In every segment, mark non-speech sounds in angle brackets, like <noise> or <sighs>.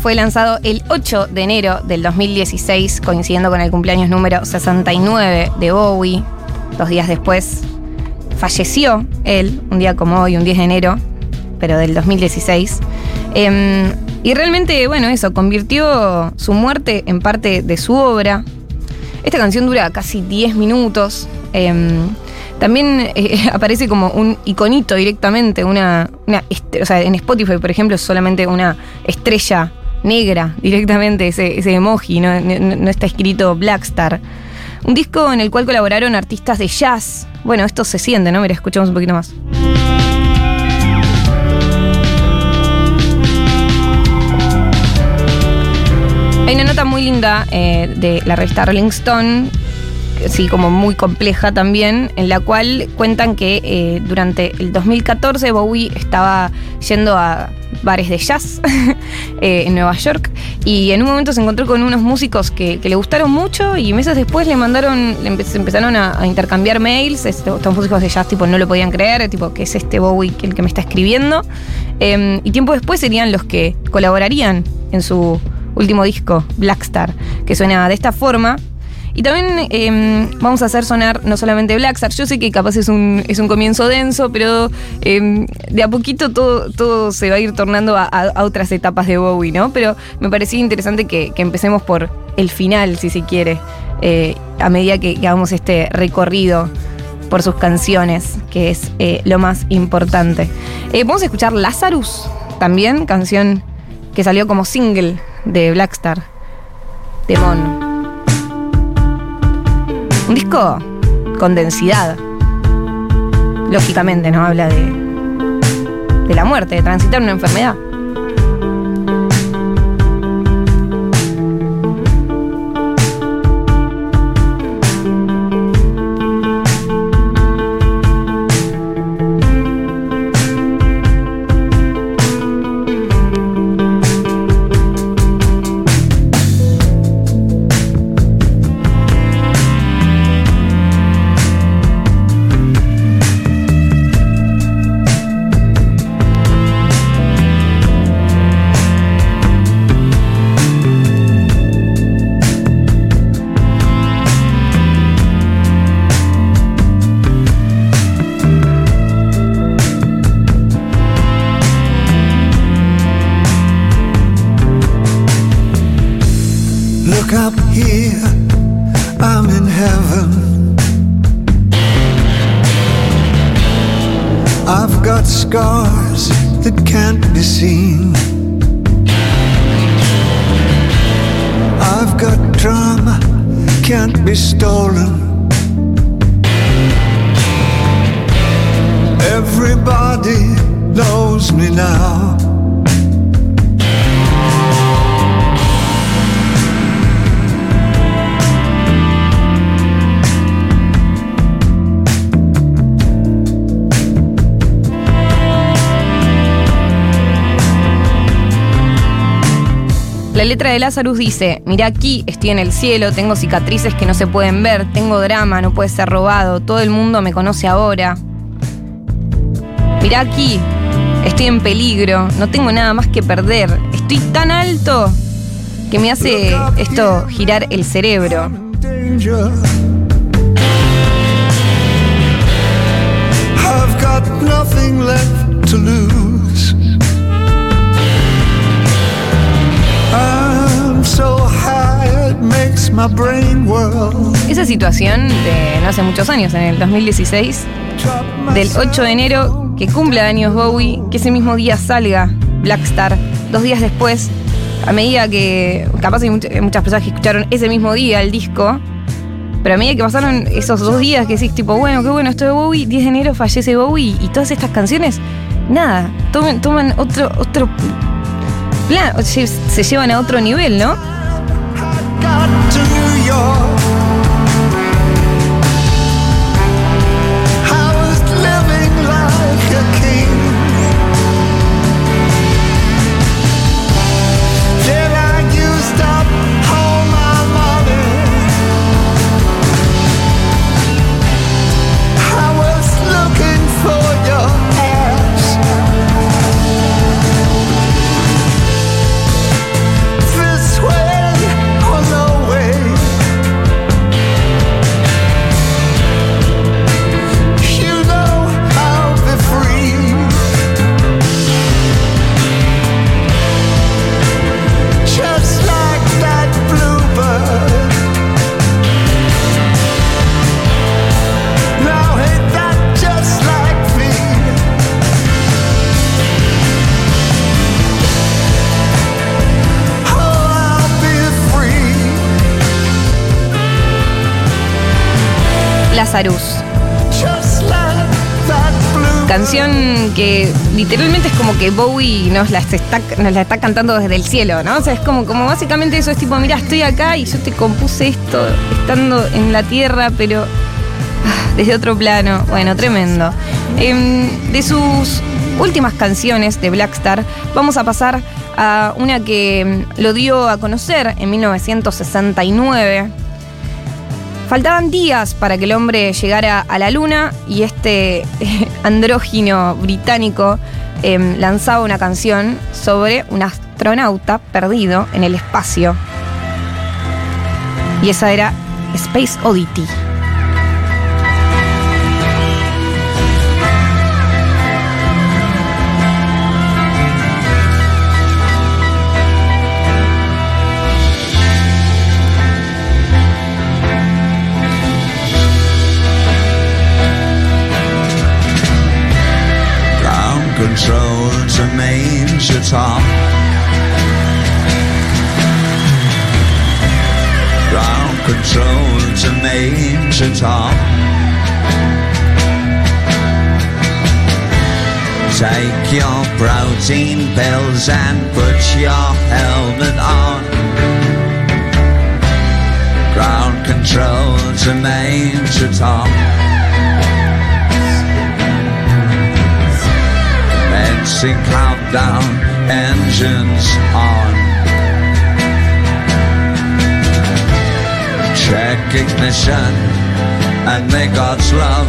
fue lanzado el 8 de enero del 2016, coincidiendo con el cumpleaños número 69 de Bowie. Dos días después falleció él, un día como hoy, un 10 de enero, pero del 2016. Em, y realmente, bueno, eso, convirtió su muerte en parte de su obra. Esta canción dura casi 10 minutos. em, también eh, <laughs> aparece como un iconito directamente, una, o sea, en Spotify, por ejemplo, es solamente una estrella negra directamente, ese, emoji, no está escrito Blackstar. Un disco en el cual colaboraron artistas de jazz. Bueno, esto se siente, ¿no? Mira, escuchamos un poquito más. Hay una nota muy linda eh, de la revista Rolling Stone, sí, como muy compleja también, en la cual cuentan que eh, durante el 2014 Bowie estaba yendo a bares de jazz <laughs> eh, en Nueva York y en un momento se encontró con unos músicos que, le gustaron mucho y meses después le mandaron, le empezaron a, intercambiar mails, estos músicos de jazz tipo no lo podían creer, tipo que es este Bowie el que me está escribiendo Eh, y tiempo después serían los que colaborarían en su último disco, Blackstar, que suena de esta forma. Y también eh, vamos a hacer sonar no solamente Blackstar, yo sé que capaz es un, es un comienzo denso, pero eh, de a poquito todo, todo se va a ir tornando a, otras etapas de Bowie, ¿no? Pero me parecía interesante que, que empecemos por el final, si se quiere, eh, a medida que, hagamos este recorrido por sus canciones, que es eh, lo más importante. Eh, vamos a escuchar Lazarus, también, canción que salió como single de Blackstar, de Mon. Un disco con densidad. Lógicamente, ¿no? Habla de, de la muerte, de transitar una enfermedad. Seen. I've got drama, can't be stolen. Letra de Lazarus dice, mira aquí, estoy en el cielo, tengo cicatrices que no se pueden ver, tengo drama, no puede ser robado, todo el mundo me conoce ahora. Mira aquí, estoy en peligro, no tengo nada más que perder, estoy tan alto que me hace esto girar el cerebro. Esa situación de no hace muchos años, en el 2016, Drop del myself 8 de enero, que cumple años Bowie, que ese mismo día salga Blackstar, dos días después, a medida que, capaz hay much- muchas personas que escucharon ese mismo día el disco, pero a medida que pasaron esos dos días que decís tipo, bueno, qué bueno, esto de Bowie, 10 de enero fallece Bowie y todas estas canciones, nada, toman, otro, otro plan, se llevan a otro nivel, ¿no? Got to literalmente es como que Bowie nos la está, nos la está cantando desde el cielo, ¿no? O sea, es como, como básicamente eso es tipo, mira, estoy acá y yo te compuse esto estando en la tierra, pero ah, desde otro plano. Bueno, tremendo. Em, de sus últimas canciones de Blackstar, vamos a pasar a una que em, lo dio a conocer en 1969. Faltaban días para que el hombre llegara a la luna y este <laughs> andrógino británico em, lanzaba una canción sobre un astronauta perdido en el espacio. Y esa era Space Oddity. Tom. Ground control to Major Tom. Take your protein pills and put your helmet on. Ground control to Major Tom. Commencing countdown, engines on. Check ignition, and may God's love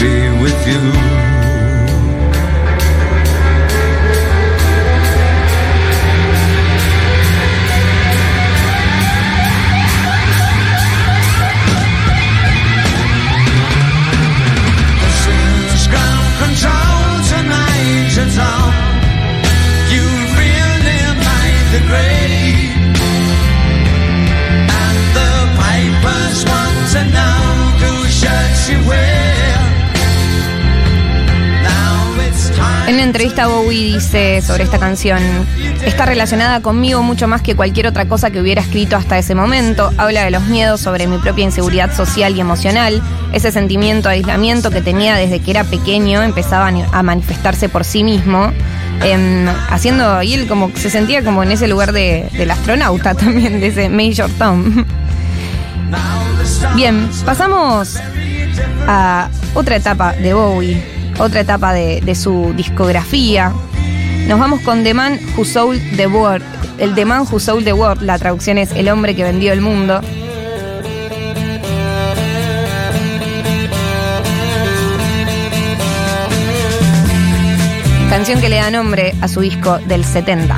be with you. En una entrevista Bowie dice sobre esta canción, está relacionada conmigo mucho más que cualquier otra cosa que hubiera escrito hasta ese momento. Habla de los miedos sobre mi propia inseguridad social y emocional. Ese sentimiento de aislamiento que tenía desde que era pequeño empezaba a manifestarse por sí mismo. em, haciendo, y él como se sentía como en ese lugar de, del astronauta también, de ese Major Tom. <laughs> Bien, pasamos a otra etapa de Bowie, otra etapa de, su discografía. Nos vamos con The Man Who Sold the World. El The Man Who Sold the World, la traducción es El hombre que vendió el mundo. Canción que le da nombre a su disco del 70.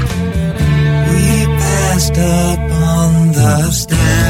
We passed up on the stand. We spoke of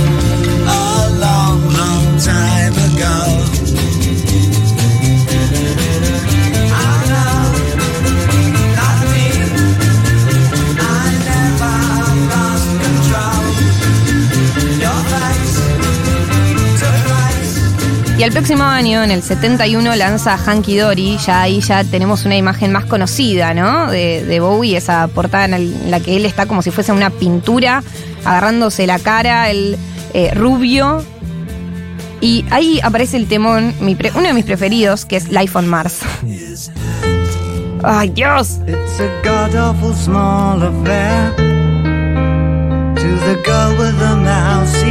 Y el próximo año, en el 71, lanza Hanky Dory. Ya ahí ya tenemos una imagen más conocida, ¿no? De, Bowie, esa portada en, la que él está como si fuese una pintura, agarrándose la cara, el eh, rubio. Y ahí aparece el temón, uno de mis preferidos, que es Life on Mars. ¡Ay, Dios! It's a god awful small affair to the girl with the. But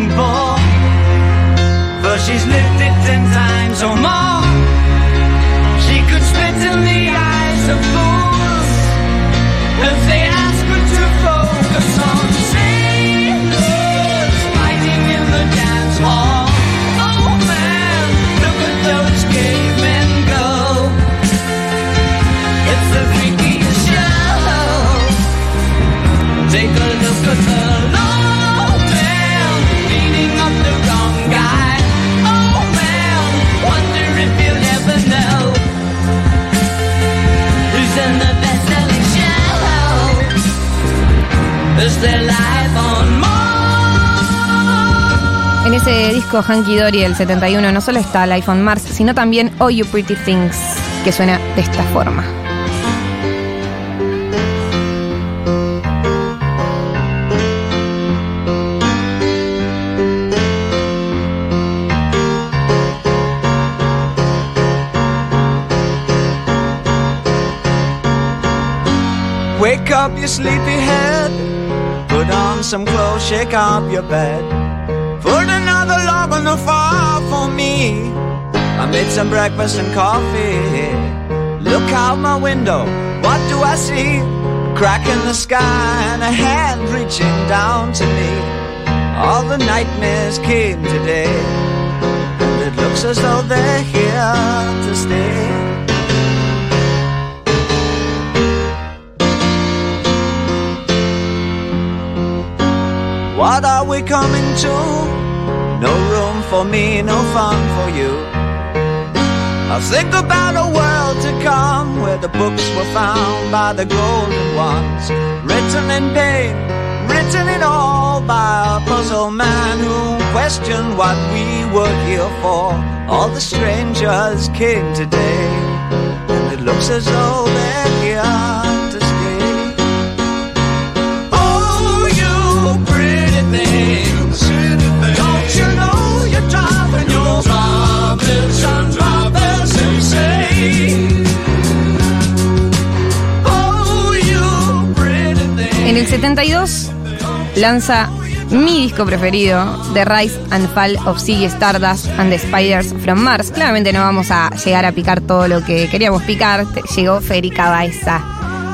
but she's lived it ten times or more. She could spit in the eyes of fools if they ask her to focus on sailors fighting in the dance hall. Oh man, look at those go. It's the freakiest show. Take a look at the. En ese disco Hanky Dory del 71 no solo está Life on Mars, sino también All You Pretty Things, que suena de esta forma. Wake up, you sleepy head. Some clothes, shake up your bed. Put another log on the fire for me. I made some breakfast and coffee. Look out my window, what do I see? A crack in the sky and a hand reaching down to me. All the nightmares came today. And it looks as though they're here to stay. What are we coming to? No room for me, no fun for you. I think about a world to come where the books were found by the golden ones, written in pain, written in all by a puzzle man who questioned what we were here for. All the strangers came today, and it looks as though they're here el 72 lanza mi disco preferido, The Rise and Fall of Ziggy Stardust and the Spiders from Mars. Claramente no vamos a llegar a picar todo lo que queríamos picar. Llegó Federica Baeza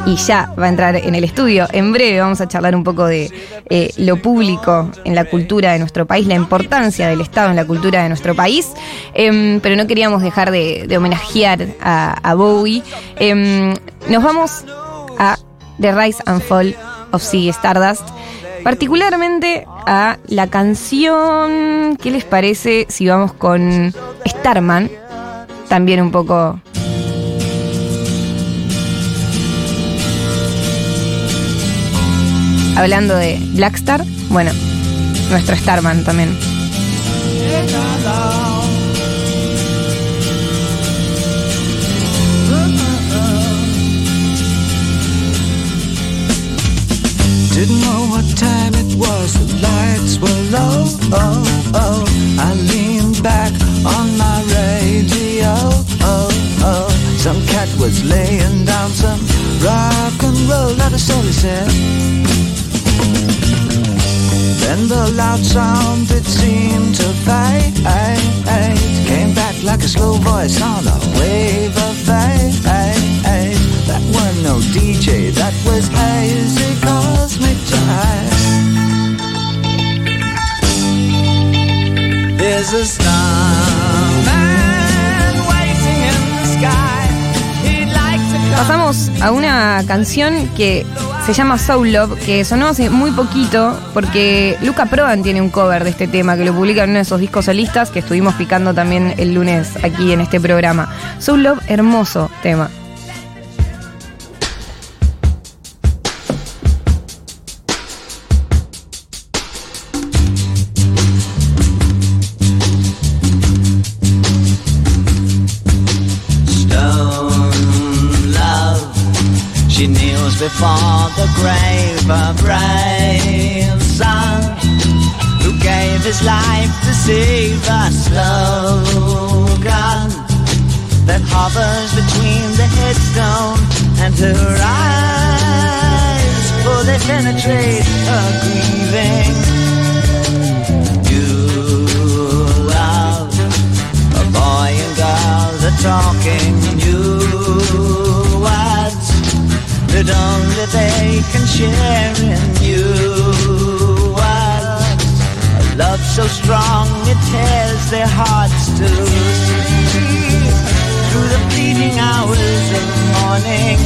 y ya va a entrar en el estudio. En breve vamos a charlar un poco de eh, lo público en la cultura de nuestro país, la importancia del Estado en la cultura de nuestro país. Em, pero no queríamos dejar de, homenajear a, a Bowie. Em, nos vamos a The Rise and Fall of Ziggy Stardust. Particularmente a la canción. ¿Qué les parece si vamos con Starman? También un poco. Hablando de Blackstar, bueno, nuestro Starman también. Didn't know what time it was, the lights were low. Oh, oh. I leaned back on my radio. Oh, oh. Some cat was laying down some rock and roll, not a soul. Then the loud sound it seemed to fade. Came back like a slow voice on a wave of fade. Pasamos a una canción que se llama Soul Love, que sonó hace muy poquito, porque Luca Prodan tiene un cover de este tema que lo publica en uno de esos discos solistas que estuvimos picando también el lunes aquí en este programa. Soul Love, hermoso tema. A slogan that hovers between the headstone and her eyes, for they penetrate her grieving. You love a boy and girl that talking new words. That only they can share in you so strong it tears their hearts to see through the fleeting hours of morning.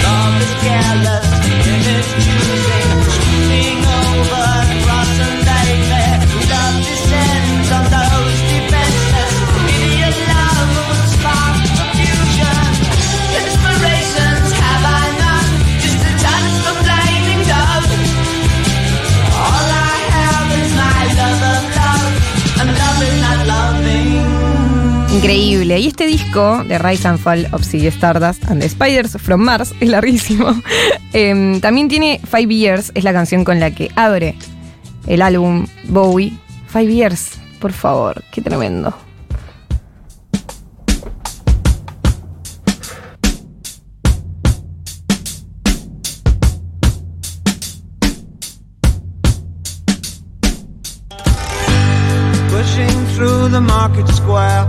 Love is careless in its choosing, over cross and baby. Love descends Increíble. Y este disco de Rise and Fall of Ziggy Stardust and the Spiders from Mars es larguísimo. <laughs> Em, también tiene Five Years, es la canción con la que abre el álbum Bowie. Five Years, por favor, qué tremendo. pushing through the market square.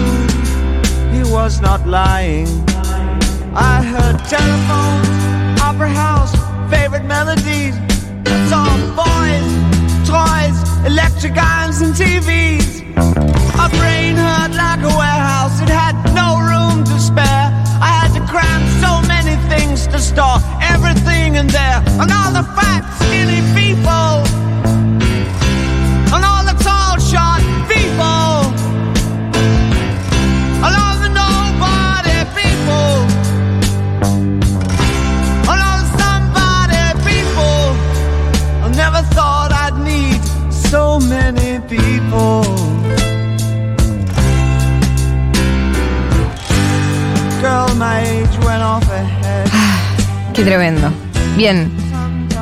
was not lying. I heard telephones, opera house, favorite melodies. Saw boys, toys, electric irons, and TVs. My brain hurt like a warehouse, it had no room to spare. I had to cram so many things to store everything in there, and all the fat, skinny people. <sighs> Qué tremendo. Bien,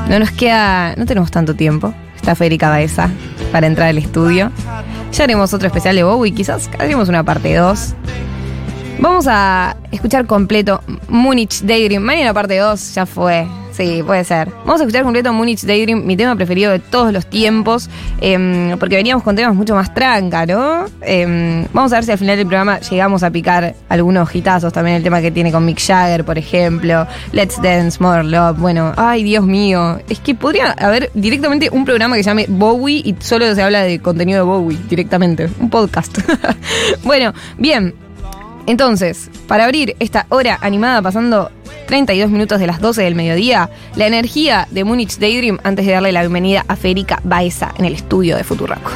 no nos queda, no tenemos tanto tiempo. Está Federica Baeza para entrar al estudio. Ya haremos otro especial de Bowie, quizás haremos una parte 2. Vamos a escuchar completo Munich Daydream. Mañana parte 2 ya fue. Sí, puede ser. Vamos a escuchar completo Munich Daydream, mi tema preferido de todos los tiempos, em, porque veníamos con temas mucho más tranca, ¿no? Em, vamos a ver si al final del programa llegamos a picar algunos hitazos, también el tema que tiene con Mick Jagger, por ejemplo, Let's Dance, More Love, bueno, ay Dios mío, es que podría haber directamente un programa que se llame Bowie y solo se habla de contenido de Bowie directamente, un podcast. <laughs> bueno, bien. Entonces, para abrir esta hora animada pasando 32 minutos de las 12 del mediodía, la energía de Munich Daydream antes de darle la bienvenida a Federica Baeza en el estudio de Futuraco.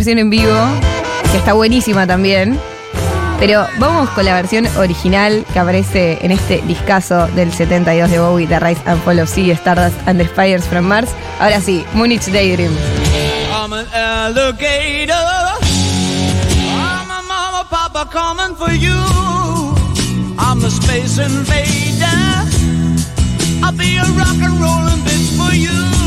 Versión en vivo que está buenísima también. Pero vamos con la versión original que aparece en este discazo del 72 de Bowie, The Rise and Fall of Sea, Stardust and the Spires from Mars. Ahora sí, Munich Daydream. I'm an alligator. I'm a mama, papa coming for you. I'm the space invader. I'll be a rock and rollin' bitch for you.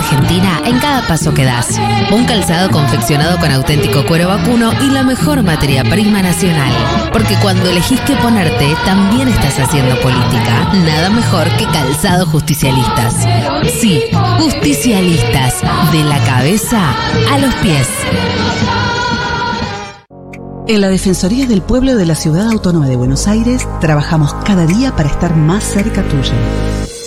Argentina en cada paso que das. Un calzado confeccionado con auténtico cuero vacuno y la mejor materia prima nacional. Porque cuando elegís qué ponerte, también estás haciendo política. Nada mejor que calzado justicialistas. Sí, justicialistas. De la cabeza a los pies. En la Defensoría del Pueblo de la Ciudad Autónoma de Buenos Aires trabajamos cada día para estar más cerca tuyo.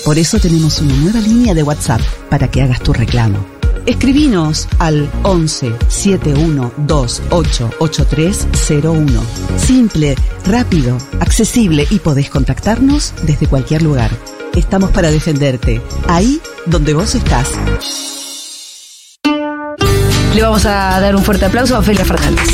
Por eso tenemos una nueva línea de WhatsApp para que hagas tu reclamo. Escribinos al 11 71288301. Simple, rápido, accesible y podés contactarnos desde cualquier lugar. Estamos para defenderte, ahí donde vos estás. Le vamos a dar un fuerte aplauso a Ofelia Fernández.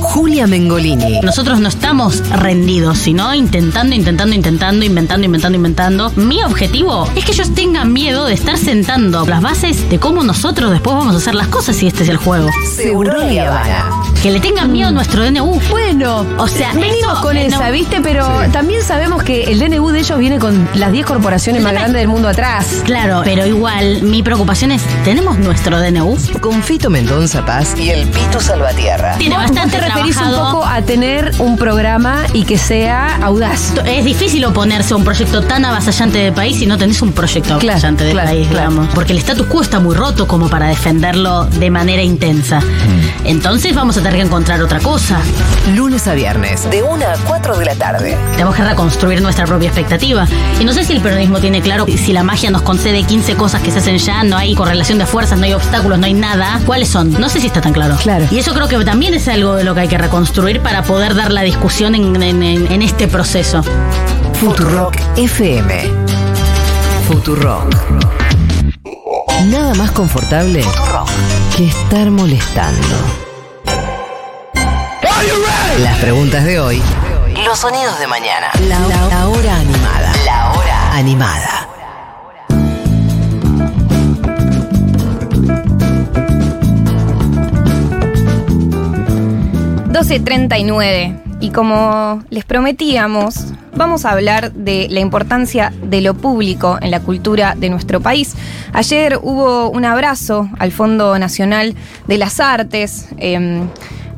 Julia Mengolini. Nosotros no estamos rendidos, sino intentando, intentando, intentando, inventando, inventando, inventando. Mi objetivo es que ellos tengan miedo de estar sentando las bases de cómo nosotros después vamos a hacer las cosas si este es el juego. Seguro Que le tengan miedo a nuestro DNU. Bueno, O sea, venimos eso, con esa, no. ¿viste? Pero también sabemos que el DNU de ellos viene con las 10 corporaciones más grandes del mundo atrás. Claro, pero igual mi preocupación es, ¿tenemos nuestro DNU? Con Fito Mendonza Paz y el Pitu Salvatierra. Tiene Vos bastante te referís un poco a tener un programa y que sea audaz. Es difícil oponerse a un proyecto tan avasallante de país si no tenés un proyecto Claro, avasallante de claro, país, claro. digamos. Porque el status quo está muy roto como para defenderlo de manera intensa. Entonces vamos a tener que encontrar otra cosa. Lunes a viernes, de 1 a 4 de la tarde. Tenemos que reconstruir nuestra propia expectativa. Y no sé si el peronismo tiene claro si la magia nos concede 15 cosas que se hacen ya, no hay correlación de fuerzas, no hay obstáculos, no hay nada. ¿Cuáles son? No sé si está tan claro. Claro. Y eso creo que también es algo de lo que hay que reconstruir para poder dar la discusión en, en- en- en este proceso. Futurock FM. Futurock. Nada más confortable que estar molestando. Las preguntas de hoy. Los sonidos de mañana. La, la- la hora animada. La hora animada. 12.39 y como les prometíamos, vamos a hablar de la importancia de lo público en la cultura de nuestro país. Ayer hubo un abrazo al Fondo Nacional de las Artes, eh,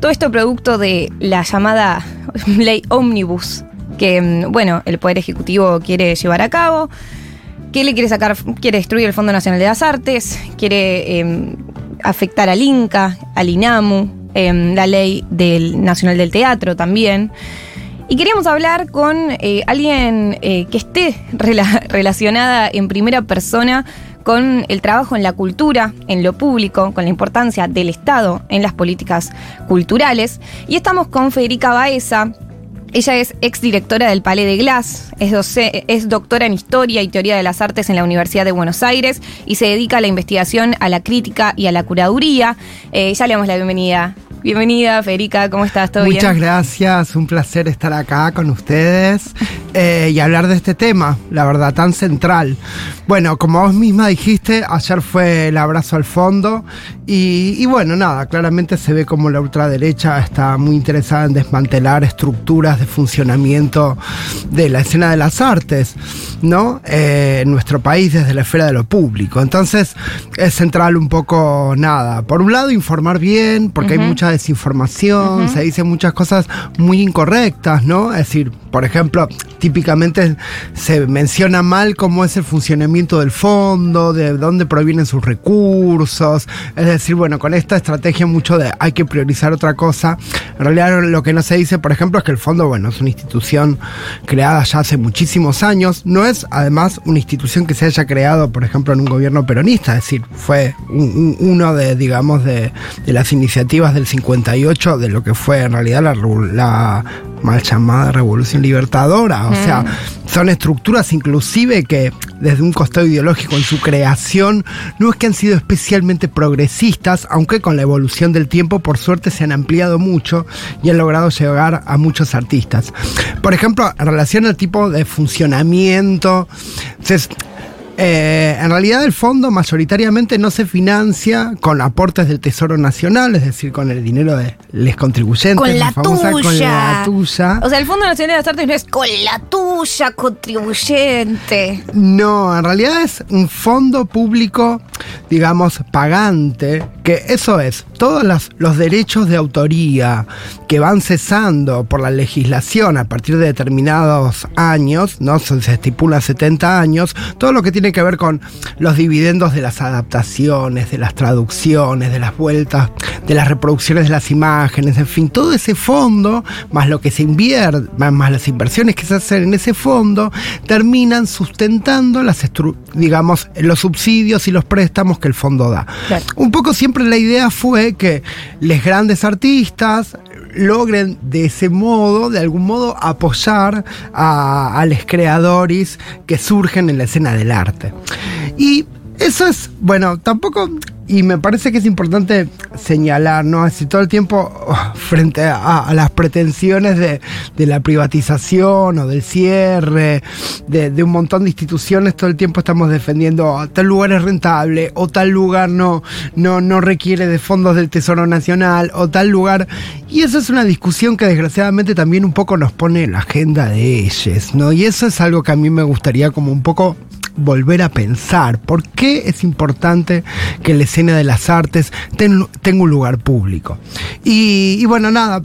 todo esto producto de la llamada <laughs> ley Omnibus, que mm, bueno, el Poder Ejecutivo quiere llevar a cabo. que le quiere sacar? Quiere destruir el Fondo Nacional de las Artes, quiere eh, afectar al INCA, al INAMU, eh, la ley del Nacional del Teatro también. Y queríamos hablar con eh, alguien eh, que esté <laughs> rela- relacionada en primera persona con el trabajo en la cultura, en lo público, con la importancia del Estado en las políticas culturales. Y estamos con Federica Baeza. Ella es exdirectora del Palais de Glass, es, doctora en Historia y Teoría de las Artes en la Universidad de Buenos Aires y se dedica a la investigación, a la crítica y a la curaduría. Eh, ya le damos la bienvenida. Bienvenida, Federica, ¿cómo estás? ¿Todo Muchas bien? gracias, un placer estar acá con ustedes eh, y hablar de este tema, la verdad, tan central. Bueno, como vos misma dijiste, ayer fue el abrazo al fondo y, y bueno, nada, claramente se ve como la ultraderecha está muy interesada en desmantelar estructuras de funcionamiento de la escena de las artes, ¿no? Eh, en nuestro país desde la esfera de lo público. Entonces es central un poco nada. Por un lado, informar bien, porque hay mucha desinformación, se dicen muchas cosas muy incorrectas, ¿no? Es decir, por ejemplo, típicamente se menciona mal cómo es el funcionamiento del fondo, de dónde provienen sus recursos. Es decir, bueno, con esta estrategia mucho de hay que priorizar otra cosa. En realidad lo que no se dice, por ejemplo, es que el fondo, bueno, es una institución creada ya hace muchísimos años. No es además una institución que se haya creado, por ejemplo, en un gobierno peronista. Es decir, fue un- un- uno de, digamos, de, de las iniciativas del 58 de lo que fue en realidad la, mal llamada Revolución Libertadora. O sea, son estructuras inclusive que desde un costado ideológico en su creación no es que han sido especialmente progresistas, aunque con la evolución del tiempo por suerte se han ampliado mucho y han logrado llegar a muchos artistas. Por ejemplo, en relación al tipo de funcionamiento, entonces, eh, en realidad el fondo mayoritariamente no se financia con aportes del Tesoro Nacional, es decir, con el dinero de los contribuyentes. Con la famosa tuya. Con la tuya. O sea, el Fondo Nacional de las Artes no es con la tuya, contribuyente. No, en realidad es un fondo público, digamos, pagante, que eso es, todos los, los derechos de autoría que van cesando por la legislación a partir de determinados años, ¿no? Se, se estipula 70 años, todo lo que tiene que ver con los dividendos de las adaptaciones, de las traducciones, de las vueltas, de las reproducciones de las imágenes, en fin, todo ese fondo, más lo que se invierte, más, las inversiones que se hacen en ese fondo, terminan sustentando las digamos, los subsidios y los préstamos que el fondo da. Claro. Un poco siempre la idea fue que los grandes artistas logren de ese modo, de algún modo, apoyar a, los creadores que surgen en la escena del arte. Y eso es, bueno, tampoco, y me parece que es importante señalar, ¿no? Así todo el tiempo oh, frente a, las pretensiones de, de la privatización o del cierre, de, de un montón de instituciones, todo el tiempo estamos defendiendo "Ah, tal lugar es rentable, o tal lugar no, no, no requiere de fondos del Tesoro Nacional, o tal lugar. Y eso es una discusión que desgraciadamente también un poco nos pone en la agenda de ellos, ¿no? Y eso es algo que a mí me gustaría como un poco volver a pensar por qué es importante que la escena de las artes ten- tenga un lugar público. Y, bueno, nada,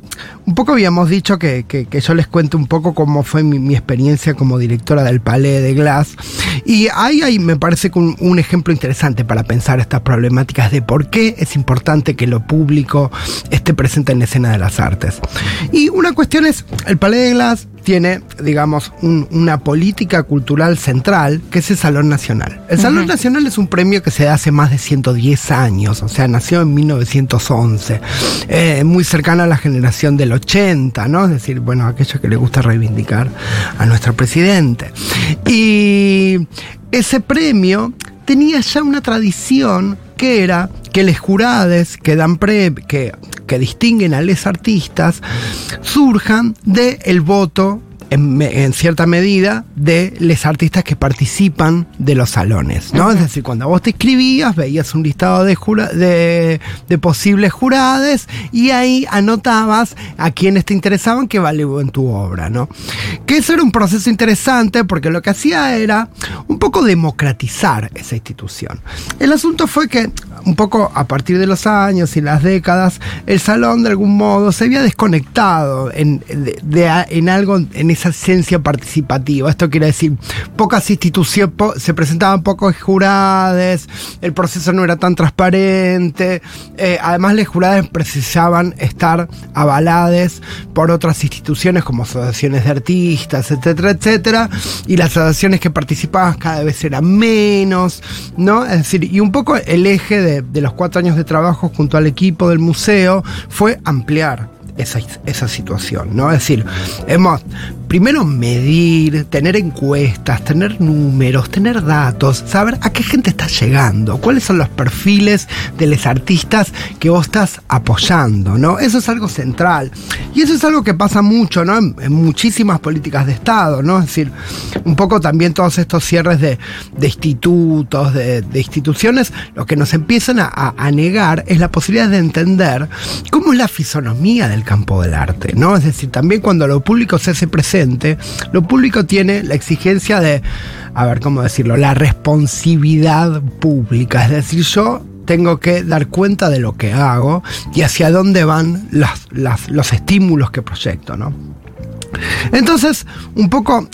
un poco habíamos dicho que, que- yo les cuento un poco cómo fue mi, experiencia como directora del Palais de Glass. Y ahí, ahí me parece un, un ejemplo interesante para pensar estas problemáticas de por qué es importante que lo público esté presente en la escena de las artes. Y una cuestión es, el Palais de Glass tiene, digamos, un- una política cultural central, que es el Salón Nacional. El Salón Nacional es un premio que se da hace más de 110 años, o sea, nació en 1911, eh, muy cercana a la generación del 80, ¿no? Es decir, bueno, aquello que le gusta reivindicar a nuestro presidente. Y ese premio tenía ya una tradición que era que los jurades que dan pre, que, que distinguen a los artistas surjan del voto en, en cierta medida de los artistas que participan de los salones, ¿no? Es decir, cuando vos te escribías, veías un listado de, jura- de, de posibles jurades y ahí anotabas a quienes te interesaban que valían tu obra, ¿no? Que eso era un proceso interesante porque lo que hacía era un poco democratizar esa institución. El asunto fue que un poco a partir de los años y las décadas, el salón de algún modo se había desconectado en, de- de- en algo, en esa esencia participativa. Esto quiere decir, pocas instituciones, se presentaban pocos jurados, el proceso no era tan transparente, eh, además los jurados precisaban estar avalados por otras instituciones como asociaciones de artistas, etcétera, etcétera, y las asociaciones que participaban cada vez eran menos, ¿no? Es decir, y un poco el eje de, de los cuatro años de trabajo junto al equipo del museo fue ampliar esa, esa situación, ¿no? Es decir, hemos primero medir, tener encuestas, tener números, tener datos, saber a qué gente está llegando, cuáles son los perfiles de los artistas que vos estás apoyando, ¿no? Eso es algo central. Y eso es algo que pasa mucho, ¿no? En, muchísimas políticas de Estado, ¿no? Es decir, un poco también todos estos cierres de, de institutos, de, instituciones, lo que nos empiezan a, a- a negar es la posibilidad de entender cómo es la fisonomía del campo del arte, ¿no? Es decir, también cuando lo público se hace presente, lo público tiene la exigencia de, a ver, ¿cómo decirlo? La responsabilidad pública, es decir, yo tengo que dar cuenta de lo que hago y hacia dónde van las- los estímulos que proyecto, ¿no? Entonces, un poco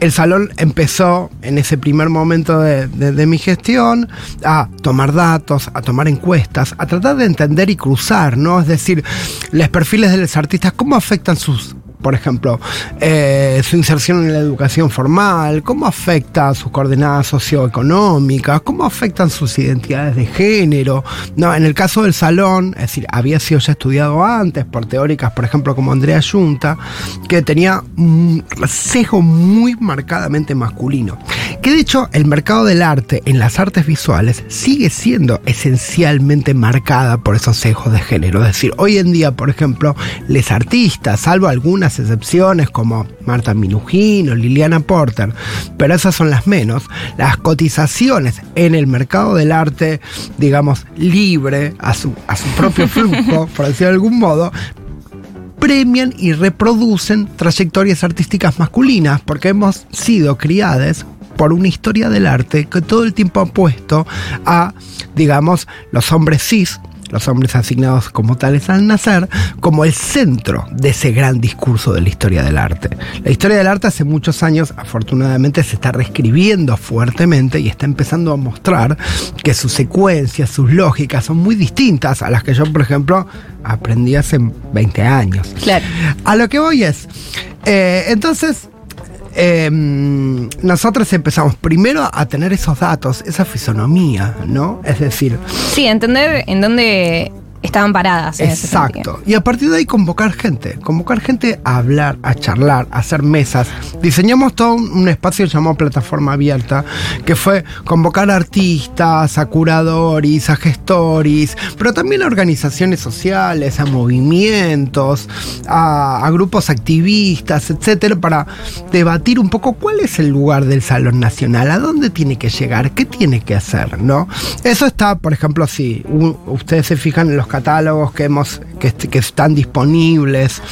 el salón empezó en ese primer momento de, de- de mi gestión a tomar datos, a tomar encuestas, a tratar de entender y cruzar, ¿no? Es decir, los perfiles de los artistas, cómo afectan sus por ejemplo, eh, su inserción en la educación formal, cómo afecta sus coordenadas socioeconómicas, cómo afectan sus identidades de género. No, en el caso del salón, es decir, había sido ya estudiado antes por teóricas, por ejemplo, como Andrea Junta, que tenía un sesgo muy marcadamente masculino. Que de hecho el mercado del arte en las artes visuales sigue siendo esencialmente marcada por esos sesgos de género. Es decir, hoy en día, por ejemplo, les artistas, salvo algunas excepciones como Marta Minujín o Liliana Porter, pero esas son las menos, las cotizaciones en el mercado del arte, digamos, libre, a su, a su propio <laughs> flujo, por decirlo de algún modo, premian y reproducen trayectorias artísticas masculinas, porque hemos sido criadas por una historia del arte que todo el tiempo ha puesto a, digamos, los hombres cis, los hombres asignados como tales al nacer, como el centro de ese gran discurso de la historia del arte. La historia del arte hace muchos años, afortunadamente, se está reescribiendo fuertemente y está empezando a mostrar que sus secuencias, sus lógicas son muy distintas a las que yo, por ejemplo, aprendí hace 20 años. Claro. A lo que voy es, eh, entonces, eh, nosotros empezamos primero a tener esos datos, esa fisonomía, ¿no? Es decir, Sí, entender en dónde estaban paradas. en ese. Exacto. Y a partir de ahí convocar gente, convocar gente a hablar, a charlar, a hacer mesas. Diseñamos todo un, espacio llamado Plataforma Abierta, que fue convocar artistas, a curadores, a gestores, pero también a organizaciones sociales, a movimientos, a, a grupos activistas, etcétera, para debatir un poco cuál es el lugar del Salón Nacional, a dónde tiene que llegar, qué tiene que hacer, ¿no? Eso está, por ejemplo, si ustedes se fijan en los catálogos que hemos que, est- que están disponibles,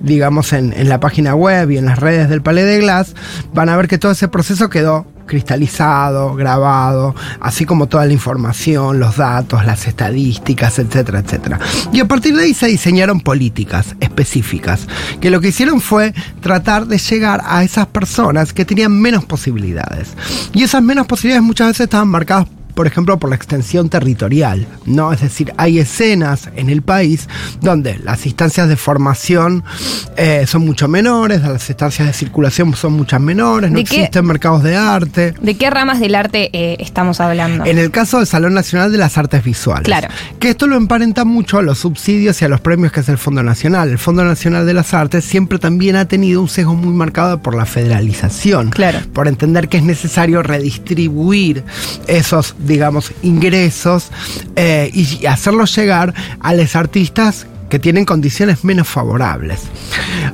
digamos, en, en la página web y en las redes del Palais de Glass, van a ver que todo ese proceso quedó cristalizado, grabado, así como toda la información, los datos, las estadísticas, etcétera, etcétera. Y a partir de ahí se diseñaron políticas específicas, que lo que hicieron fue tratar de llegar a esas personas que tenían menos posibilidades. Y esas menos posibilidades muchas veces estaban marcadas por ejemplo, por la extensión territorial, ¿no? Es decir, hay escenas en el país donde las instancias de formación eh, son mucho menores, las instancias de circulación son muchas menores, no ¿De qué- existen mercados de arte. ¿De qué ramas del arte eh, estamos hablando? En el caso del Salón Nacional de las Artes Visuales. Claro. Que esto lo emparenta mucho a los subsidios y a los premios que es el Fondo Nacional. El Fondo Nacional de las Artes siempre también ha tenido un sesgo muy marcado por la federalización. Claro. Por entender que es necesario redistribuir esos, digamos, ingresos eh, y hacerlos llegar a los artistas que tienen condiciones menos favorables.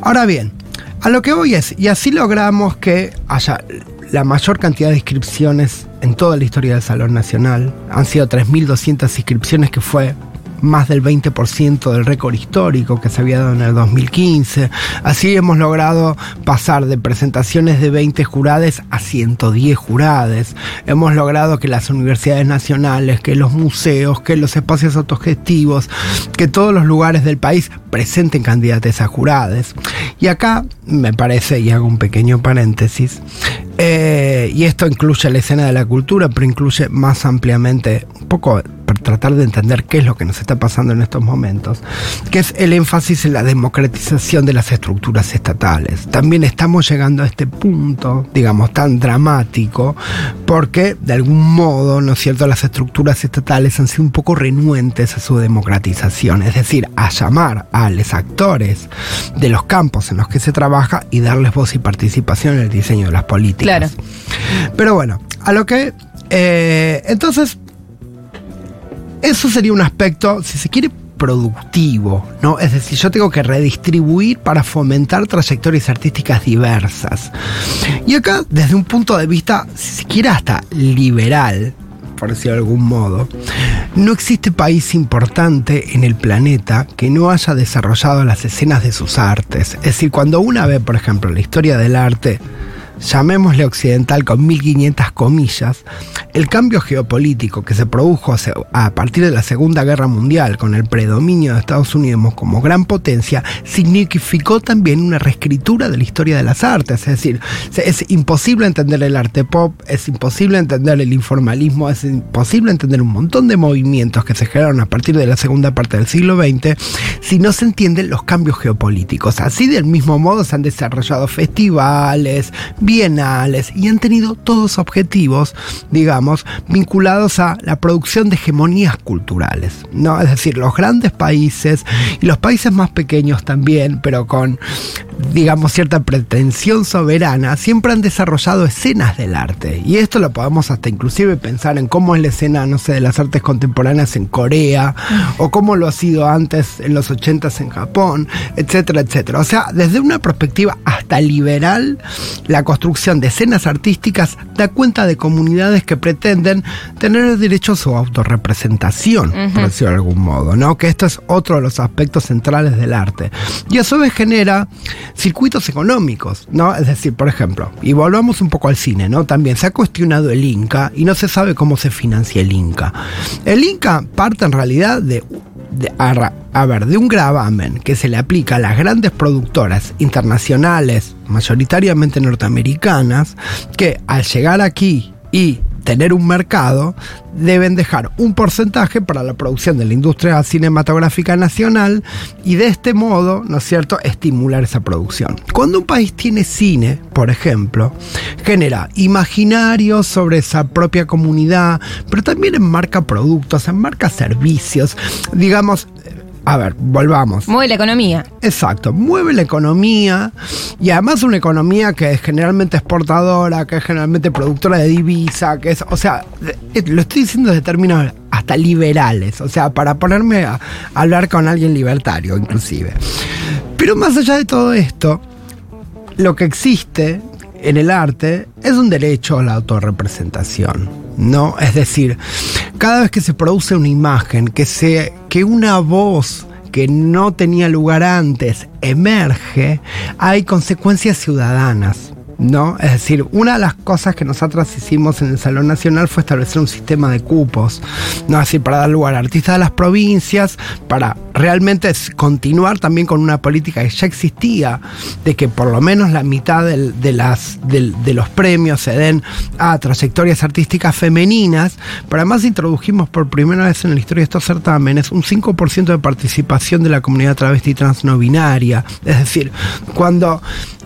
Ahora bien, a lo que voy es, y así logramos que haya la mayor cantidad de inscripciones en toda la historia del Salón Nacional. Han sido 3.200 inscripciones, que fue más del 20% del récord histórico que se había dado en el 2015. Así hemos logrado pasar de presentaciones de 20 jurades a 110 jurades. Hemos logrado que las universidades nacionales, que los museos, que los espacios autogestivos, que todos los lugares del país presenten candidatos a jurades. Y acá me parece, y hago un pequeño paréntesis, eh, y esto incluye la escena de la cultura, pero incluye más ampliamente, un poco tratar de entender qué es lo que nos está pasando en estos momentos, que es el énfasis en la democratización de las estructuras estatales. También estamos llegando a este punto, digamos, tan dramático, porque de algún modo, ¿no es cierto?, las estructuras estatales han sido un poco renuentes a su democratización, es decir, a llamar a los actores de los campos en los que se trabaja y darles voz y participación en el diseño de las políticas. Claro. Pero bueno, a lo que... eh, entonces, eso sería un aspecto, si se quiere, productivo, ¿no? Es decir, yo tengo que redistribuir para fomentar trayectorias artísticas diversas. Y acá, desde un punto de vista, si se quiere, hasta liberal, por decirlo de algún modo, no existe país importante en el planeta que no haya desarrollado las escenas de sus artes. Es decir, cuando una ve, por ejemplo, la historia del arte, llamémosle occidental con 1500 comillas, el cambio geopolítico que se produjo a partir de la Segunda Guerra Mundial con el predominio de Estados Unidos como gran potencia, significó también una reescritura de la historia de las artes. Es decir, es imposible entender el arte pop, es imposible entender el informalismo, es imposible entender un montón de movimientos que se generaron a partir de la segunda parte del siglo XX si no se entienden los cambios geopolíticos. Así del mismo modo se han desarrollado festivales, bienales y han tenido todos objetivos, digamos, vinculados a la producción de hegemonías culturales. ¿no? Es decir, los grandes países y los países más pequeños también, pero con, digamos, cierta pretensión soberana, siempre han desarrollado escenas del arte. Y esto lo podemos hasta inclusive pensar en cómo es la escena, no sé, de las artes contemporáneas en Corea, o cómo lo ha sido antes en los 80s en Japón, etcétera, etcétera. O sea, desde una perspectiva hasta liberal, la construcción de escenas artísticas da cuenta de comunidades que pretenden tener derecho a su autorrepresentación, por decirlo de algún modo, ¿no? Que esto es otro de los aspectos centrales del arte. Y a su vez genera circuitos económicos, ¿no? Es decir, por ejemplo, y volvamos un poco al cine, ¿no? También se ha cuestionado el Inca y no se sabe cómo se financia el Inca. El Inca parte en realidad de de- a, ver, de un gravamen que se le aplica a las grandes productoras internacionales, mayoritariamente norteamericanas, que al llegar aquí y tener un mercado, deben dejar un porcentaje para la producción de la industria cinematográfica nacional y de este modo, ¿no es cierto?, estimular esa producción. Cuando un país tiene cine, por ejemplo, genera imaginarios sobre esa propia comunidad, pero también enmarca productos, enmarca servicios, digamos, a ver, volvamos. Mueve la economía. Exacto, mueve la economía y además una economía que es generalmente exportadora, que es generalmente productora de divisa, que es, o sea, eh, lo estoy diciendo de términos hasta liberales, o sea, para ponerme a hablar con alguien libertario inclusive. Pero más allá de todo esto, lo que existe en el arte es un derecho a la autorrepresentación. ¿no? Es decir, cada vez que se produce una imagen, que, se, que una voz que no tenía lugar antes emerge, hay consecuencias ciudadanas. ¿No? Es decir, una de las cosas que nosotros hicimos en el Salón Nacional fue establecer un sistema de cupos, ¿no? Es para dar lugar a artistas de las provincias, para realmente continuar también con una política que ya existía, de que por lo menos la mitad de, los premios se den a trayectorias artísticas femeninas, pero además introdujimos por primera vez en la historia de estos certámenes un 5% de participación de la comunidad travesti trans no binaria. Es decir, cuando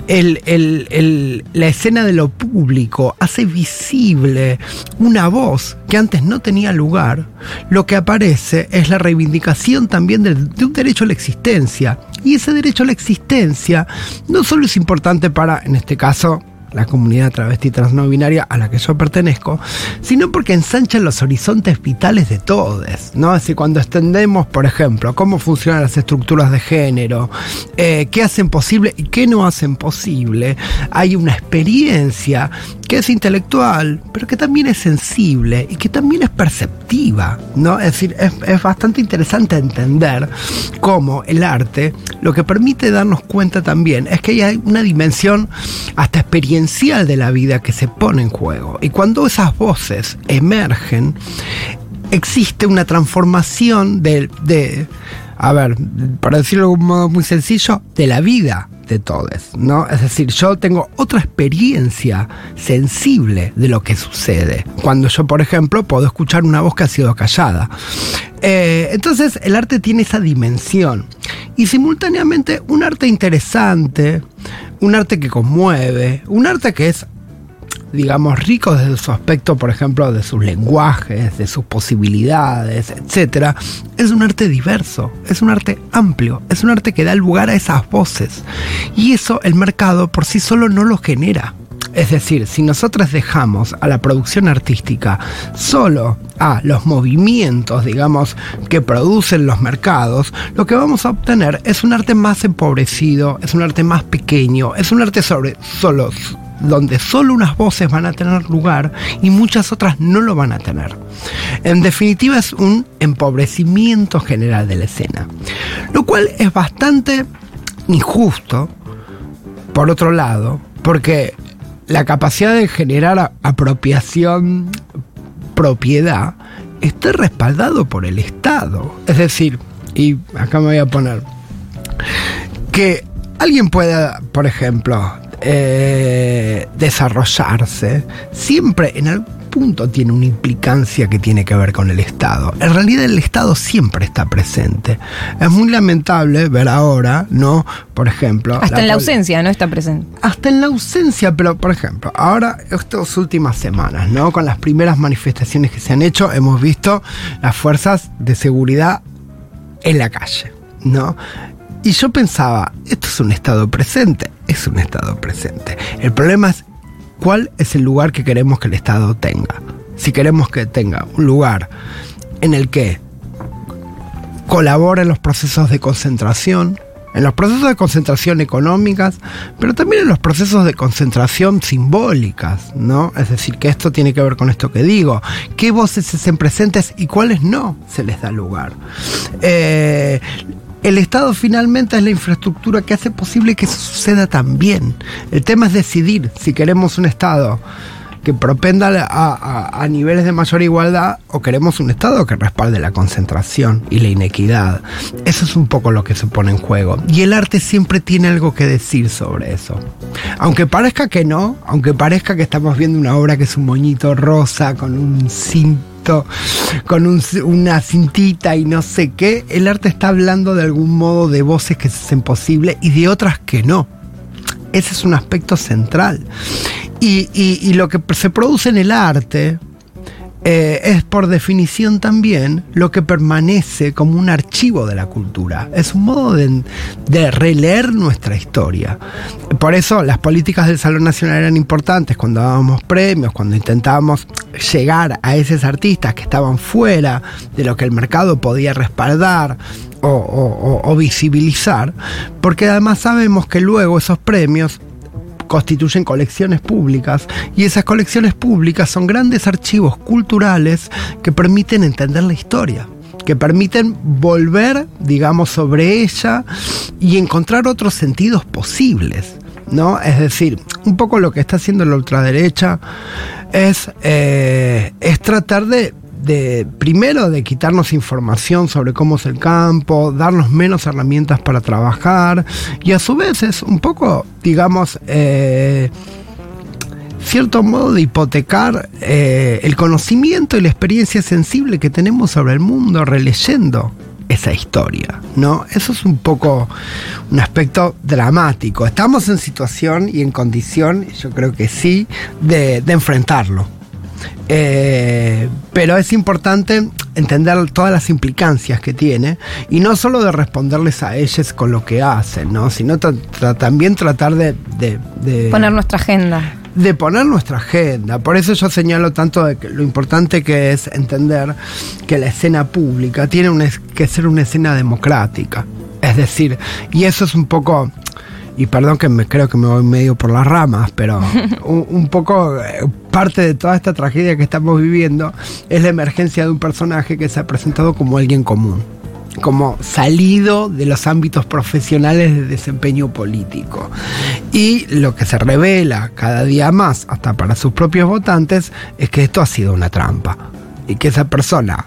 el- la escena de lo público hace visible una voz que antes no tenía lugar, lo que aparece es la reivindicación también de, un derecho a la existencia. Y ese derecho a la existencia no solo es importante para, en este caso, la comunidad travesti trans no binaria a la que yo pertenezco, sino porque ensanchan los horizontes vitales de todos, ¿no? Decir, cuando extendemos, por ejemplo, cómo funcionan las estructuras de género, eh, qué hacen posible y qué no hacen posible, hay una experiencia que es intelectual, pero que también es sensible y que también es perceptiva, ¿no? Es decir, es, bastante interesante entender cómo el arte lo que permite darnos cuenta también es que hay una dimensión hasta experiencial de la vida que se pone en juego. Y cuando esas voces emergen, existe una transformación de, de, a ver, para decirlo de un modo muy sencillo, de la vida de todos, ¿no? Es decir, yo tengo otra experiencia sensible de lo que sucede. Cuando yo, por ejemplo, puedo escuchar una voz que ha sido callada. Eh, entonces, el arte tiene esa dimensión. Y simultáneamente, un arte interesante, un arte que conmueve, un arte que es digamos, rico desde su aspecto, por ejemplo, de sus lenguajes, de sus posibilidades, etc., es un arte diverso, es un arte amplio, es un arte que da lugar a esas voces. Y eso el mercado por sí solo no lo genera. Es decir, si nosotros dejamos a la producción artística solo a los movimientos, digamos, que producen los mercados, lo que vamos a obtener es un arte más empobrecido, es un arte más pequeño, es un arte sobre solo donde solo unas voces van a tener lugar y muchas otras no lo van a tener. En definitiva es un empobrecimiento general de la escena, lo cual es bastante injusto, por otro lado, porque la capacidad de generar apropiación, propiedad, esté respaldado por el Estado. Es decir, y acá me voy a poner, que alguien pueda, por ejemplo, eh, desarrollarse, siempre en algún punto tiene una implicancia que tiene que ver con el Estado. En realidad el Estado siempre está presente. Es muy lamentable ver ahora, ¿no? Por ejemplo... Hasta en la ausencia no está presente. hasta en la ausencia, pero por ejemplo, ahora, estas últimas semanas, ¿no? Con las primeras manifestaciones que se han hecho, hemos visto las fuerzas de seguridad en la calle, ¿no? Y yo pensaba, esto es un estado presente, es un estado presente. El problema es cuál es el lugar que queremos que el Estado tenga. Si queremos que tenga un lugar en el que colabora en los procesos de concentración, en los procesos de concentración económicas, pero también en los procesos de concentración simbólicas, ¿no? Es decir, que esto tiene que ver con esto que digo, qué voces se hacen presentes y cuáles no se les da lugar. Eh, el Estado finalmente es la infraestructura que hace posible que eso suceda también. El tema es decidir si queremos un Estado que propenda a, niveles de mayor igualdad o queremos un Estado que respalde la concentración y la inequidad. Eso es un poco lo que se pone en juego. Y el arte siempre tiene algo que decir sobre eso. Aunque parezca que no, aunque parezca que estamos viendo una obra que es un moñito rosa con un cinto, con un- una cintita y no sé qué, el arte está hablando de algún modo de voces que se hacen posible y de otras que no. Ese es un aspecto central. Y lo que se produce en el arte eh, es por definición también lo que permanece como un archivo de la cultura. Es un modo de, de releer nuestra historia. Por eso las políticas del Salón Nacional eran importantes cuando dábamos premios, cuando intentábamos llegar a esos artistas que estaban fuera de lo que el mercado podía respaldar o, visibilizar, porque además sabemos que luego esos premios constituyen colecciones públicas y esas colecciones públicas son grandes archivos culturales que permiten entender la historia que permiten volver, digamos, sobre ella y encontrar otros sentidos posibles, ¿no? Es decir, un poco lo que está haciendo la ultraderecha es, eh, es tratar de, de, primero, de quitarnos información sobre cómo es el campo, darnos menos herramientas para trabajar y a su vez es un poco, digamos, eh, cierto modo de hipotecar eh, el conocimiento y la experiencia sensible que tenemos sobre el mundo releyendo esa historia, ¿no? Eso es un poco un aspecto dramático. Estamos en situación y en condición, yo creo que sí, de, de enfrentarlo. Eh, pero es importante entender todas las implicancias que tiene y no solo de responderles a ellos con lo que hacen, ¿no? sino tra- tra- también tratar de, de- de- Poner nuestra agenda. de poner nuestra agenda. Por eso yo señalo tanto de que lo importante que es entender que la escena pública tiene una que ser una escena democrática. Es decir, y eso es un poco, y perdón que me creo que me voy medio por las ramas, pero <laughs> un, un poco eh, parte de toda esta tragedia que estamos viviendo es la emergencia de un personaje que se ha presentado como alguien común como salido de los ámbitos profesionales de desempeño político. Y lo que se revela cada día más, hasta para sus propios votantes, es que esto ha sido una trampa. Y que esa persona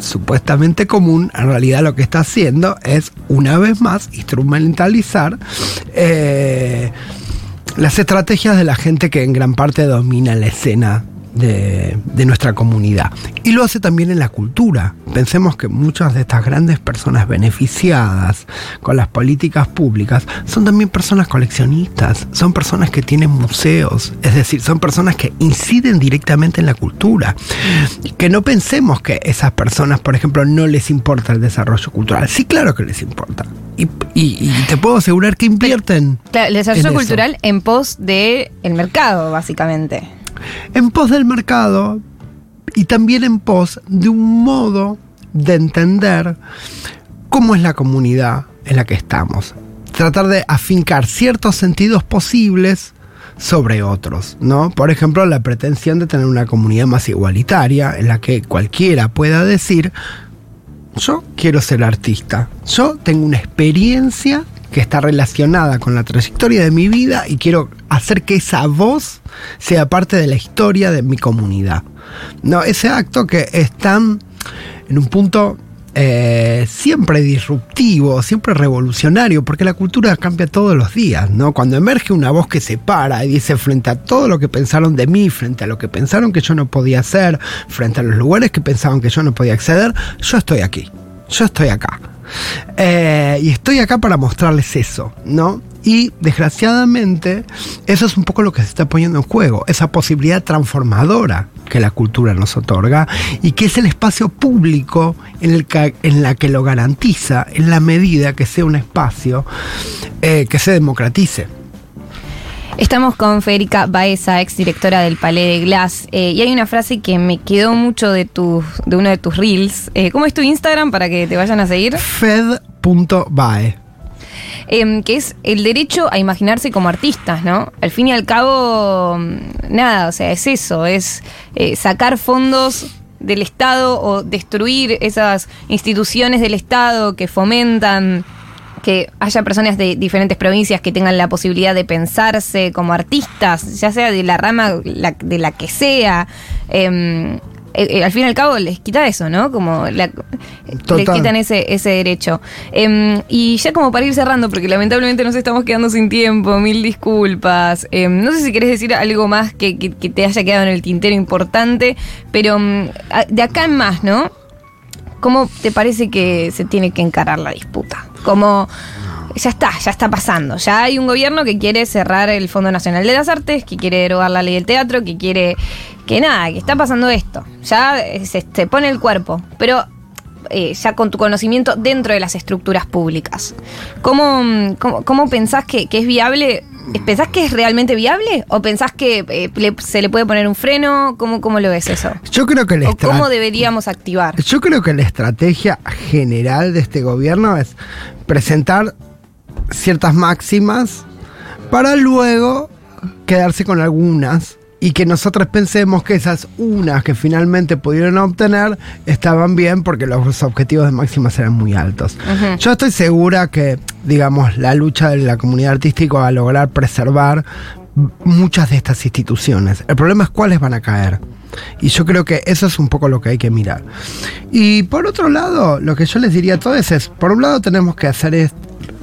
supuestamente común, en realidad lo que está haciendo es, una vez más, instrumentalizar eh, las estrategias de la gente que en gran parte domina la escena de, de nuestra comunidad. Y lo hace también en la cultura. Pensemos que muchas de estas grandes personas beneficiadas con las políticas públicas son también personas coleccionistas, son personas que tienen museos, es decir, son personas que inciden directamente en la cultura. Que no pensemos que esas personas, por ejemplo, no les importa el desarrollo cultural. Sí, claro que les importa. Y, y- y te puedo asegurar que invierten. Claro, el en desarrollo eso. cultural en pos del el mercado, básicamente. En pos del mercado y también en pos de un modo de entender cómo es la comunidad en la que estamos. Tratar de afincar ciertos sentidos posibles sobre otros, ¿no? Por ejemplo, la pretensión de tener una comunidad más igualitaria en la que cualquiera pueda decir, yo quiero ser artista, yo tengo una experiencia que está relacionada con la trayectoria de mi vida y quiero hacer que esa voz sea parte de la historia de mi comunidad. No, ese acto que es tan en un punto eh, siempre disruptivo, siempre revolucionario, porque la cultura cambia todos los días, ¿no? Cuando emerge una voz que se para y dice frente a todo lo que pensaron de mí, frente a lo que pensaron que yo no podía hacer, frente a los lugares que pensaban que yo no podía acceder, yo estoy aquí, yo estoy acá. Eh, y estoy acá para mostrarles eso, ¿no? Y desgraciadamente, eso es un poco lo que se está poniendo en juego, esa posibilidad transformadora que la cultura nos otorga y que es el espacio público en, el que, en la que lo garantiza en la medida que sea un espacio eh, que se democratice. Estamos con Federica Baeza, ex directora del Palais de Glass, eh, y hay una frase que me quedó mucho de, tu, de uno de tus reels. Eh, ¿Cómo es tu Instagram para que te vayan a seguir? Fed.bae. Em, que es el derecho a imaginarse como artistas, ¿no? Al fin y al cabo, mm, nada, o sea, es eso, es eh, sacar fondos del Estado o destruir esas instituciones del Estado que fomentan que haya personas de diferentes provincias que tengan la posibilidad de pensarse como artistas, ya sea de la rama la- de la que sea. em, eh, eh, al fin y al cabo les quita eso, ¿no? Como la- les quitan ese, ese derecho. Em, y ya como para ir cerrando, porque lamentablemente nos estamos quedando sin tiempo, mil disculpas. Em, no sé si querés decir algo más que, que- que te haya quedado en el tintero importante, pero de acá en más, ¿no? ¿Cómo te parece que se tiene que encarar la disputa? Como ya está, ya está pasando. Ya hay un gobierno que quiere cerrar el Fondo Nacional de las Artes, que quiere derogar la ley del teatro, que quiere que nada, que está pasando esto. Ya eh, se, pone el cuerpo, pero eh, ya con tu conocimiento dentro de las estructuras públicas. ¿Cómo, mm, cómo, cómo pensás que es viable? ¿Pensás que es realmente viable? ¿O pensás que eh, le- se le puede poner un freno? ¿Cómo, cómo lo ves eso? Yo creo que la ¿O cómo deberíamos activar? Yo creo que la estrategia general de este gobierno es presentar ciertas máximas para luego quedarse con algunas y que nosotros pensemos que esas unas que finalmente pudieron obtener estaban bien porque los objetivos de máximas eran muy altos. Yo estoy segura que, digamos, la lucha de la comunidad artística va a lograr preservar muchas de estas instituciones. El problema es cuáles van a caer. Y yo creo que eso es un poco lo que hay que mirar. Y por otro lado, lo que yo les diría a todos es, por un lado tenemos que hacer es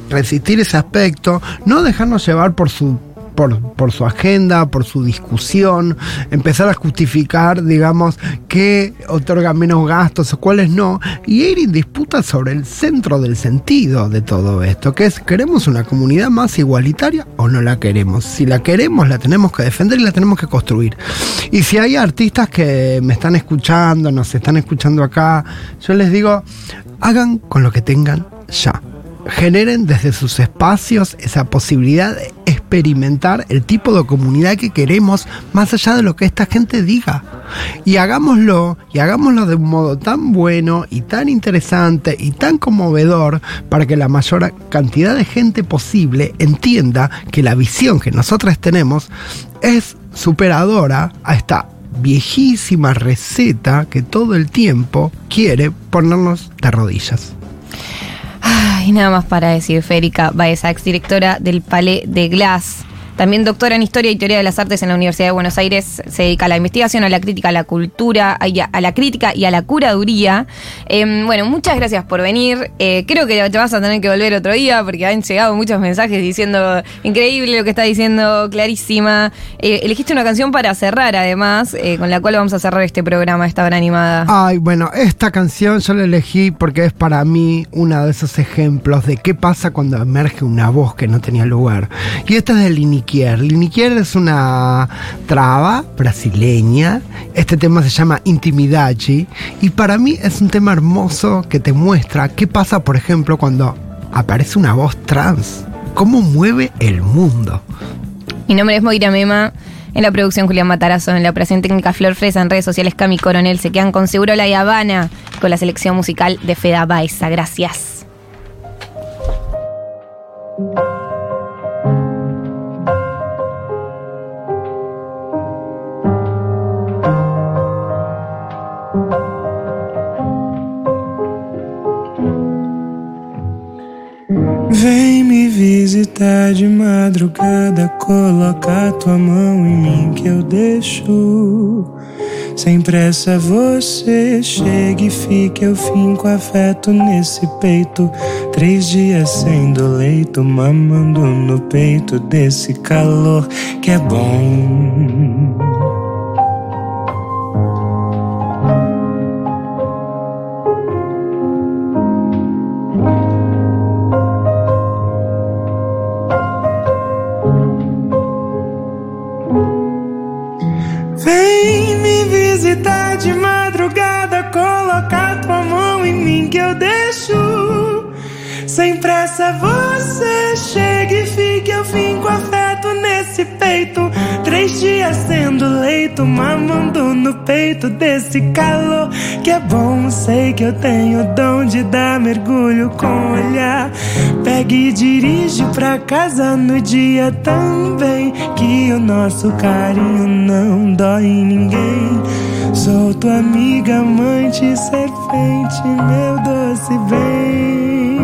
resistir ese aspecto, no dejarnos llevar por su por, su agenda, por su discusión, empezar a justificar, digamos, qué otorga menos gastos o cuáles no, y ir en disputa sobre el centro del sentido de todo esto, que es, ¿queremos una comunidad más igualitaria o no la queremos? Si la queremos, la tenemos que defender y la tenemos que construir. Y si hay artistas que me están escuchando, nos están escuchando acá, yo les digo, hagan con lo que tengan ya generen desde sus espacios esa posibilidad de experimentar el tipo de comunidad que queremos más allá de lo que esta gente diga. Y hagámoslo, y hagámoslo de un modo tan bueno y tan interesante y tan conmovedor para que la mayor cantidad de gente posible entienda que la visión que nosotros tenemos es superadora a esta viejísima receta que todo el tiempo quiere ponernos de rodillas. Ay, nada más para decir, Férica Baeza, ex directora del Palais de Glass. También doctora en Historia y Teoría de las Artes en la Universidad de Buenos Aires. Se dedica a la investigación, a la crítica, a la cultura, a, la crítica y a la curaduría. Eh, bueno, muchas gracias por venir. Eh, creo que te vas a tener que volver otro día porque han llegado muchos mensajes diciendo increíble lo que está diciendo, clarísima. Eh, elegiste una canción para cerrar, además, eh, con la cual vamos a cerrar este programa, esta hora animada. Ay, bueno, esta canción yo la elegí porque es para mí uno de esos ejemplos de qué pasa cuando emerge una voz que no tenía lugar. Y esta es de Liniquier. Es una traba brasileña. Este tema se llama Intimidachi. Y para mí es un tema hermoso que te muestra qué pasa, por ejemplo, cuando aparece una voz trans. Cómo mueve el mundo. Mi nombre es Moira Mema. En la producción Julián Matarazo, en la operación técnica Flor Fresa, en redes sociales Cami Coronel. Se quedan con Seguro La Habana con la selección musical de Feda Baeza. Gracias. Coloca tua mão em mim que eu deixo. Sem pressa você chega e fica, eu finco afeto nesse peito. Três dias sendo leito, mamando no peito desse calor que é bom. Eu deixo. Sem pressa você chega e fica, eu finco afeto nesse peito. Três dias sendo leito, mamando no peito desse calor que é bom. Sei que eu tenho dom de dar mergulho com olhar. Pega e dirige pra casa no dia também. Que o nosso carinho não dói em ninguém. Sou tua amiga, amante, serpente, meu doce bem.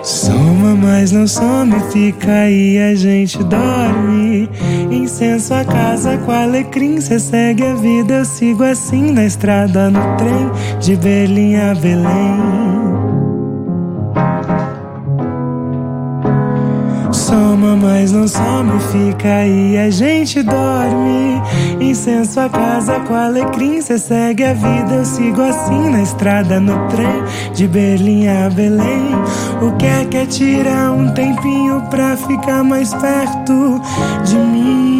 Soma, mas não some, fica aí, a gente dorme. Incenso a casa com alecrim, cê segue a vida, eu sigo assim na estrada, no trem, de Berlim a Belém. Mas não some, fica aí, a gente dorme. Incenso a casa com alecrim, cê segue a vida, eu sigo assim na estrada, no trem, de Berlim a Belém. O que é que é tirar um tempinho pra ficar mais perto de mim?